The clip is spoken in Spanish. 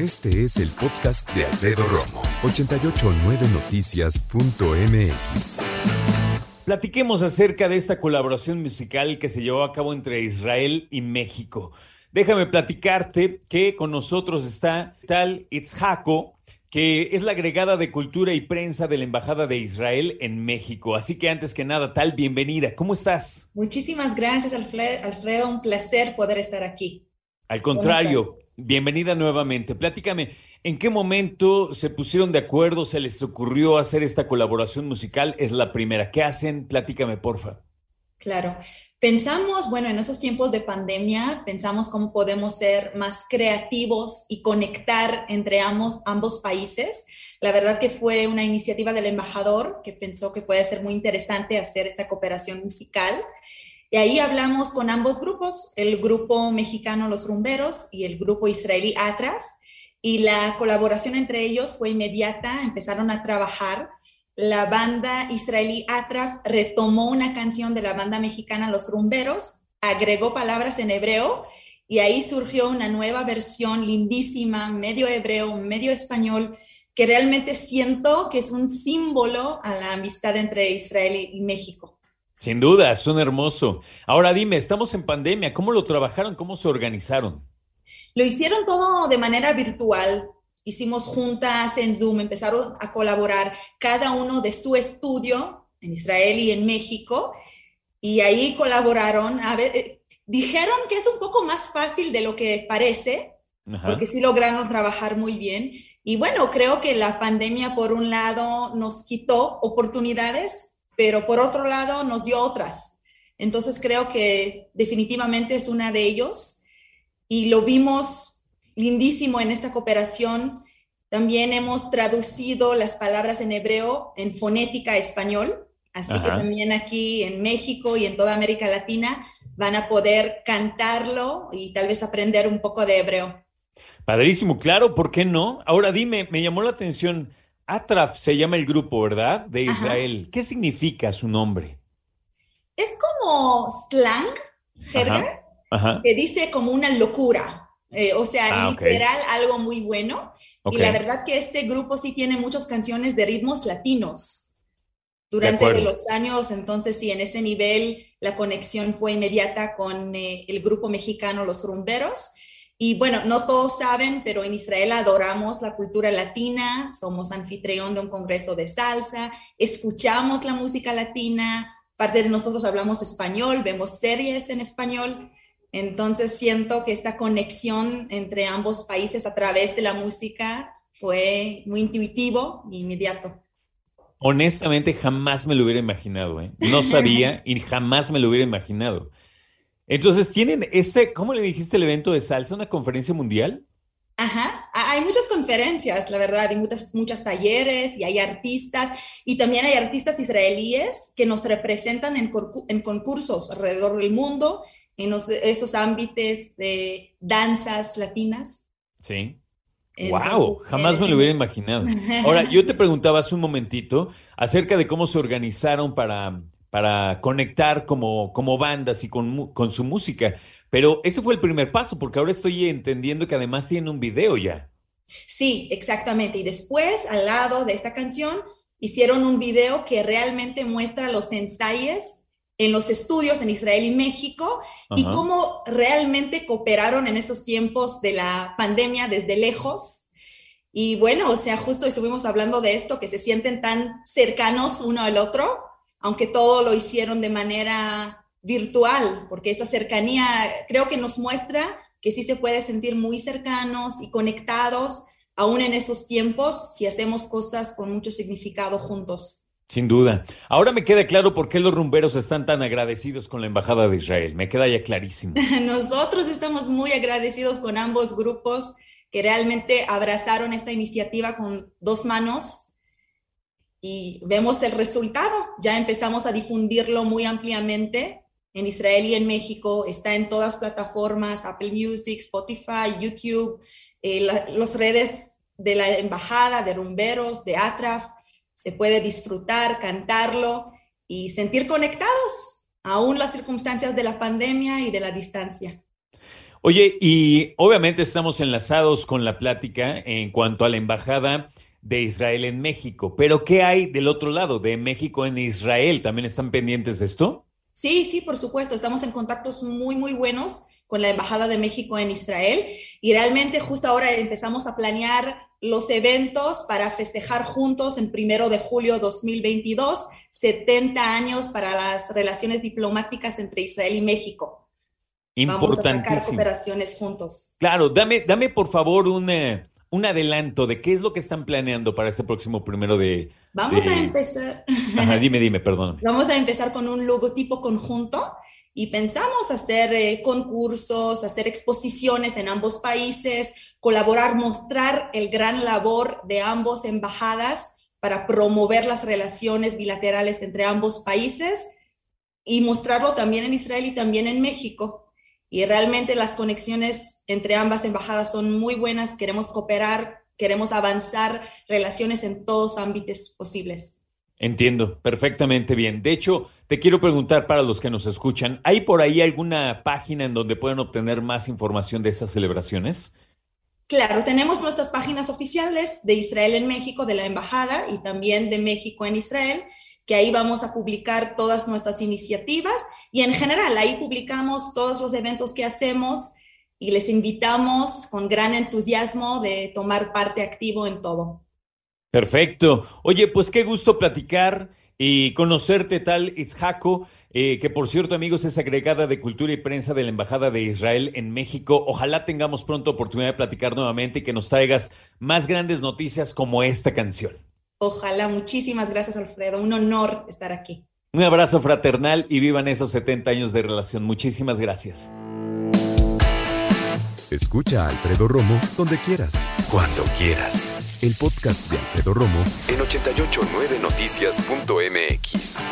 Este es el podcast de Alfredo Romo, 889noticias.mx. Platiquemos acerca de esta colaboración musical que se llevó a cabo entre Israel y México. Déjame platicarte que con nosotros está tal Itzhako, que es la agregada de cultura y prensa de la Embajada de Israel en México. Así que antes que nada, tal, bienvenida. ¿Cómo estás? Muchísimas gracias, Alfredo. Un placer poder estar aquí. Al contrario, bienvenida nuevamente. Platícame, ¿en qué momento se pusieron de acuerdo, se les ocurrió hacer esta colaboración musical? Es la primera. ¿Qué hacen? Platícame, porfa. Claro. Pensamos, bueno, en esos tiempos de pandemia, pensamos cómo podemos ser más creativos y conectar entre ambos, ambos países. La verdad que fue una iniciativa del embajador que pensó que puede ser muy interesante hacer esta cooperación musical. Y ahí hablamos con ambos grupos, el grupo mexicano Los Rumberos y el grupo israelí Atraf. Y la colaboración entre ellos fue inmediata, empezaron a trabajar la banda israelí Atraf retomó una canción de la banda mexicana Los Rumberos, agregó palabras en hebreo y ahí surgió una nueva versión lindísima, medio hebreo, medio español, que realmente siento que es un símbolo a la amistad entre Israel y México. Sin duda, son hermoso. Ahora dime, estamos en pandemia, ¿cómo lo trabajaron? ¿Cómo se organizaron? Lo hicieron todo de manera virtual hicimos juntas en Zoom, empezaron a colaborar cada uno de su estudio en Israel y en México, y ahí colaboraron. A ver, eh, dijeron que es un poco más fácil de lo que parece, porque sí lograron trabajar muy bien. Y bueno, creo que la pandemia, por un lado, nos quitó oportunidades, pero por otro lado, nos dio otras. Entonces creo que definitivamente es una de ellos. Y lo vimos lindísimo en esta cooperación. También hemos traducido las palabras en hebreo en fonética español, así que también aquí en México y en toda América Latina van a poder cantarlo y tal vez aprender un poco de hebreo. Padrísimo, claro, ¿por qué no? Ahora dime, me llamó la atención, Atraf se llama el grupo, ¿verdad? De Israel. ¿Qué significa su nombre? Es como slang, jerga, que dice como una locura. Eh, o sea, ah, literal, algo muy bueno. Y la verdad que este grupo sí tiene muchas canciones de ritmos latinos durante los años, entonces sí, en ese nivel la conexión fue inmediata con eh, el grupo mexicano Los Rumberos. Y bueno, no todos saben, pero en Israel adoramos la cultura latina, somos anfitrión de un congreso de salsa, escuchamos la música latina, parte de nosotros hablamos español, vemos series en español. Entonces siento que esta conexión entre ambos países a través de la música fue muy intuitivo e inmediato. Honestamente, jamás me lo hubiera imaginado, ¿eh? No sabía y jamás me lo hubiera imaginado. Entonces, ¿tienen este, cómo le dijiste el evento de salsa, una conferencia mundial? Ajá, hay muchas conferencias, la verdad, y muchas, muchas talleres, y hay artistas, y también hay artistas israelíes que nos representan en, en concursos alrededor del mundo, en esos ámbitos de danzas latinas. Sí. wow, jamás me lo hubiera imaginado. Ahora, yo te preguntaba hace un momentito acerca de cómo se organizaron para, para conectar como, como bandas y con, con su música, pero ese fue el primer paso, porque ahora estoy entendiendo que además tienen un video ya. Sí, exactamente. Y después, al lado de esta canción, hicieron un video que realmente muestra los ensayos en los estudios en Israel y México y cómo realmente cooperaron en esos tiempos de la pandemia desde lejos. Y bueno, o sea, justo estuvimos hablando de esto, que se sienten tan cercanos uno al otro, aunque todo lo hicieron de manera virtual, porque esa cercanía creo que nos muestra que sí se puede sentir muy cercanos y conectados, aún en esos tiempos, si hacemos cosas con mucho significado juntos. Sin duda. Ahora me queda claro por qué los rumberos están tan agradecidos con la Embajada de Israel. Me queda ya clarísimo. Nosotros estamos muy agradecidos con ambos grupos que realmente abrazaron esta iniciativa con dos manos y vemos el resultado. Ya empezamos a difundirlo muy ampliamente en Israel y en México. Está en todas plataformas, Apple Music, Spotify, YouTube, eh, las redes de la Embajada, de Rumberos, de Atraf se puede disfrutar, cantarlo y sentir conectados, aún las circunstancias de la pandemia y de la distancia. Oye, y obviamente estamos enlazados con la plática en cuanto a la embajada de Israel en México, pero ¿qué hay del otro lado, de México en Israel? ¿También están pendientes de esto? Sí, sí, por supuesto, estamos en contactos muy, muy buenos con la Embajada de México en Israel y realmente justo ahora empezamos a planear los eventos para festejar juntos en primero de julio 2022, 70 años para las relaciones diplomáticas entre Israel y México. Importantísimo. Vamos a sacar cooperaciones juntos. Claro, dame, dame por favor un, eh, un adelanto de qué es lo que están planeando para este próximo primero de... Vamos de- a empezar. Ajá, dime, dime, perdón. Vamos a empezar con un logotipo conjunto y pensamos hacer eh, concursos, hacer exposiciones en ambos países, colaborar, mostrar el gran labor de ambos embajadas para promover las relaciones bilaterales entre ambos países y mostrarlo también en Israel y también en México. Y realmente las conexiones entre ambas embajadas son muy buenas, queremos cooperar, queremos avanzar relaciones en todos ámbitos posibles. Entiendo, perfectamente bien. De hecho, te quiero preguntar para los que nos escuchan, ¿hay por ahí alguna página en donde puedan obtener más información de estas celebraciones? Claro, tenemos nuestras páginas oficiales de Israel en México, de la Embajada y también de México en Israel, que ahí vamos a publicar todas nuestras iniciativas y en general ahí publicamos todos los eventos que hacemos y les invitamos con gran entusiasmo de tomar parte activo en todo. Perfecto. Oye, pues qué gusto platicar y conocerte tal Itzhako, eh, que por cierto, amigos, es agregada de Cultura y Prensa de la Embajada de Israel en México. Ojalá tengamos pronto oportunidad de platicar nuevamente y que nos traigas más grandes noticias como esta canción. Ojalá, muchísimas gracias Alfredo, un honor estar aquí. Un abrazo fraternal y vivan esos 70 años de relación. Muchísimas gracias. Escucha a Alfredo Romo donde quieras. Cuando quieras. El podcast de Alfredo Romo en 889noticias.mx.